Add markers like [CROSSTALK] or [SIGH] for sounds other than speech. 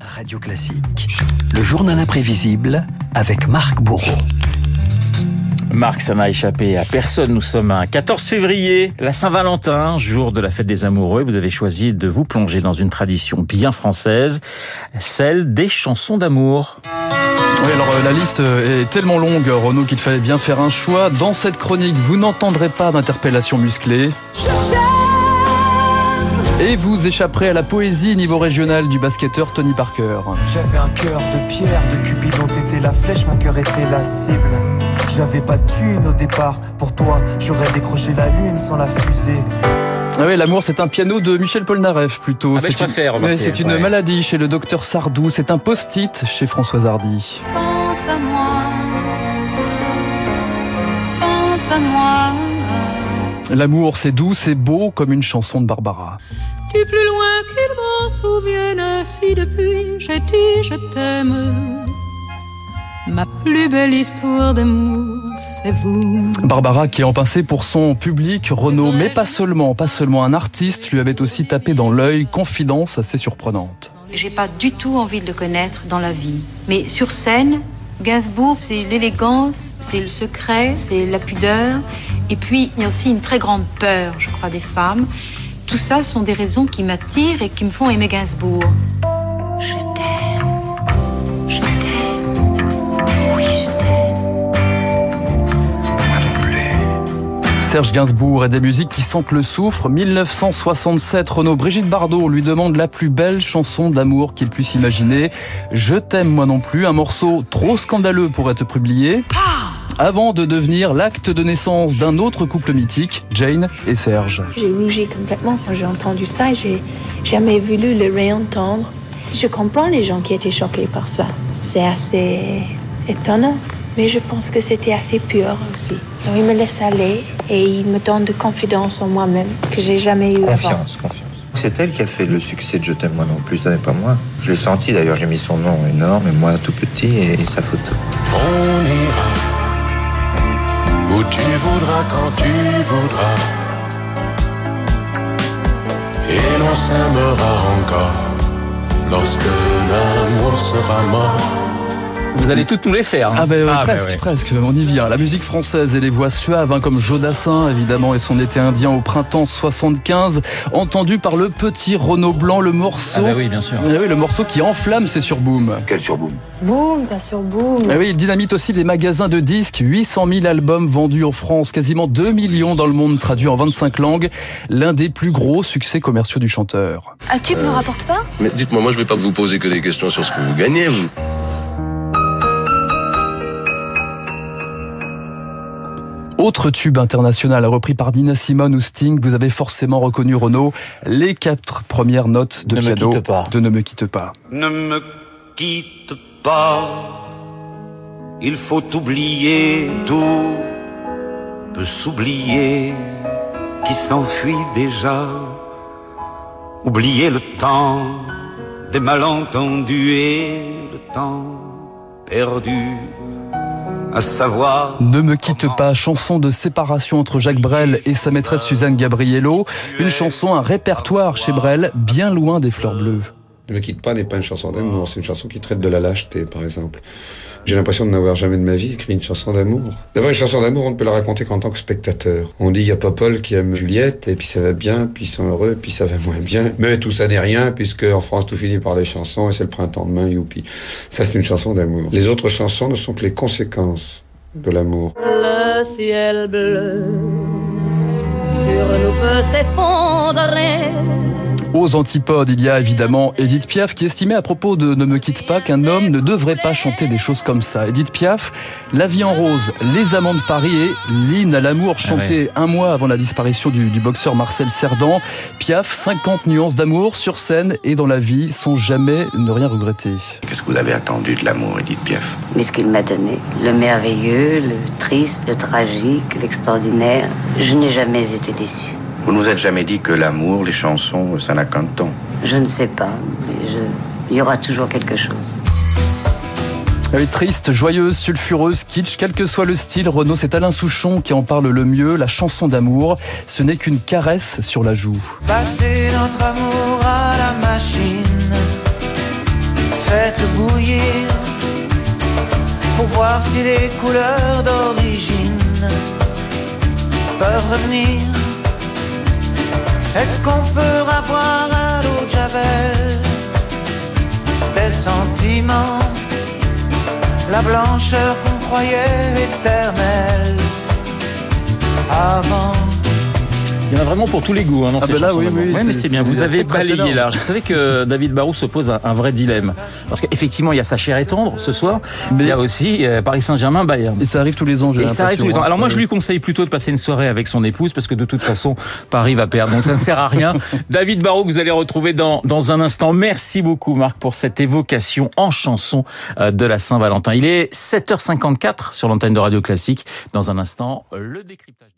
Radio Classique, le journal imprévisible avec Marc Bourreau. Marc, ça n'a échappé à personne. Nous sommes un 14 février, la Saint-Valentin, jour de la fête des amoureux. Vous avez choisi de vous plonger dans une tradition bien française, celle des chansons d'amour. Oui, alors euh, la liste est tellement longue, Renaud, qu'il fallait bien faire un choix. Dans cette chronique, vous n'entendrez pas d'interpellation musclée. Et vous échapperez à la poésie niveau régional du basketteur Tony Parker. J'avais un cœur de pierre, de Cupidon t'étais la flèche, mon cœur était la cible. J'avais pas de thune au départ, pour toi j'aurais décroché la lune sans la fusée. Ah oui, l'amour, c'est un piano de Michel Polnareff plutôt. Ah bah, je c'est une, Ouais, c'est une ouais. maladie chez le docteur Sardou. C'est un post-it chez Françoise Hardy. Pense à moi, pense à moi. L'amour, c'est doux, c'est beau comme une chanson de Barbara. Du plus loin qu'il m'en souvienne, si depuis j'ai dit je t'aime. Ma plus belle histoire d'amour, c'est vous. Barbara qui est en pincée pour son public, Renaud, mais pas seulement, pas seulement un artiste, lui avait aussi tapé dans l'œil, confidence assez surprenante. J'ai pas du tout envie de le connaître dans la vie. Mais sur scène, Gainsbourg, c'est l'élégance, c'est le secret, c'est la pudeur. Et puis, il y a aussi une très grande peur, je crois, des femmes. Tout ça sont des raisons qui m'attirent et qui me font aimer Gainsbourg. Je t'aime, je t'aime, oui je t'aime. Serge Gainsbourg et des musiques qui sentent le soufre. 1967, Renaud Brigitte Bardot lui demande la plus belle chanson d'amour qu'il puisse imaginer. Je t'aime moi non plus, un morceau trop scandaleux pour être publié. Avant de devenir l'acte de naissance d'un autre couple mythique, Jane et Serge. J'ai rougi complètement quand j'ai entendu ça. J'ai jamais voulu le réentendre. Je comprends les gens qui étaient choqués par ça. C'est assez étonnant. Mais je pense que c'était assez pur aussi. Donc, il me laisse aller et il me donne de confiance en moi-même que j'ai jamais eu avant. Confiance, confiance. C'est elle qui a fait le succès de Je t'aime moi non plus, ça n'est pas moi. Je l'ai senti d'ailleurs, j'ai mis son nom énorme et moi tout petit et, et sa photo. On où tu voudras quand tu voudras. Et l'on s'aimera encore lorsque l'amour sera mort. Vous allez toutes nous les faire. hein. Ah ben Ah, presque, ouais. presque, on y vient. La musique française et les voix suaves, hein, comme Jodassin évidemment et son été indien au printemps 75, entendu par le petit Renaud Blanc, le morceau. Ah bah oui, bien sûr. Ah oui, le morceau qui enflamme ses surboom. Quel surboom Boum, bien sûr, boum. Ah oui, il dynamite aussi les magasins de disques, 800 000 albums vendus en France, quasiment 2 millions dans le monde traduits en 25 langues, l'un des plus gros succès commerciaux du chanteur. Un tube ne rapporte pas? Mais dites-moi, moi je vais pas vous poser que des questions sur ce que vous gagnez, vous. Autre tube international repris par Nina Simone ou Sting, vous avez forcément reconnu Renaud, les quatre premières notes de Ne me piano quitte pas. de Ne me quitte pas. Ne me quitte pas, il faut oublier tout, peut s'oublier qui s'enfuit déjà, oublier le temps des malentendus et le temps perdu, à savoir Ne me quitte pas, chanson de séparation entre Jacques Brel et sa maîtresse Suzanne Gabriello. Une chanson, un répertoire chez Brel, bien loin des fleurs bleues. Ne me quitte pas n'est pas une chanson d'amour, c'est une chanson qui traite de la lâcheté, par exemple. J'ai l'impression de n'avoir jamais de ma vie écrit une chanson d'amour. D'abord, une chanson d'amour, on ne peut la raconter qu'en tant que spectateur. On dit, il y a Popol qui aime Juliette, et puis ça va bien, puis ils sont heureux, puis ça va moins bien. Mais tout ça n'est rien, puisque en France, tout finit par les chansons, et c'est le printemps demain, youpi. Ça, c'est une chanson d'amour. Les autres chansons ne sont que les conséquences de l'amour. Le ciel bleu sur nous peut s'effondrer. Aux antipodes, il y a évidemment Edith Piaf qui estimait à propos de Ne me quitte pas qu'un homme ne devrait pas chanter des choses comme ça. Edith Piaf, La vie en rose, Les amants de Paris et l'hymne à l'amour chanté un mois avant la disparition du, du boxeur Marcel Cerdan. Piaf, 50 nuances d'amour sur scène et dans la vie sans jamais ne rien regretter. Qu'est-ce que vous avez attendu de l'amour, Edith Piaf? Mais ce qu'il m'a donné, le merveilleux, le triste, le tragique, l'extraordinaire, je n'ai jamais été déçue. Vous nous êtes jamais dit que l'amour, les chansons, ça n'a qu'un ton. Je ne sais pas, mais je... il y aura toujours quelque chose. Elle est triste, joyeuse, sulfureuse, kitsch, quel que soit le style, Renaud, c'est Alain Souchon qui en parle le mieux, la chanson d'amour, ce n'est qu'une caresse sur la joue. Passer notre amour à la machine. vieillir pour voir si les couleurs d'origine peuvent revenir. Est-ce qu'on peut avoir à l'eau de Javel des sentiments, la blancheur qu'on croyait éternelle avant? Il y en a vraiment pour tous les goûts hein, dans Ah ces ben là, oui, oui, Ouais, mais c'est- bien. Vous avez balayé là. Vous savez que David Barou se pose un, un vrai dilemme. Parce qu'effectivement, il y a sa chair et tendre ce soir. Mais il y a aussi euh, Paris Saint-Germain, Bayern. Et ça arrive tous les ans, j'ai Et ça arrive tous les ans. hein. Alors moi, je lui conseille plutôt de passer une soirée avec son épouse parce que de toute façon, Paris va perdre. Donc ça ne sert à rien. [LAUGHS] David Barrault, que vous allez retrouver dans, dans un instant. Merci beaucoup, Marc, pour cette évocation en chanson euh, de la Saint-Valentin. Il est 7h54 sur l'antenne de Radio Classique. Dans un instant, le décryptage.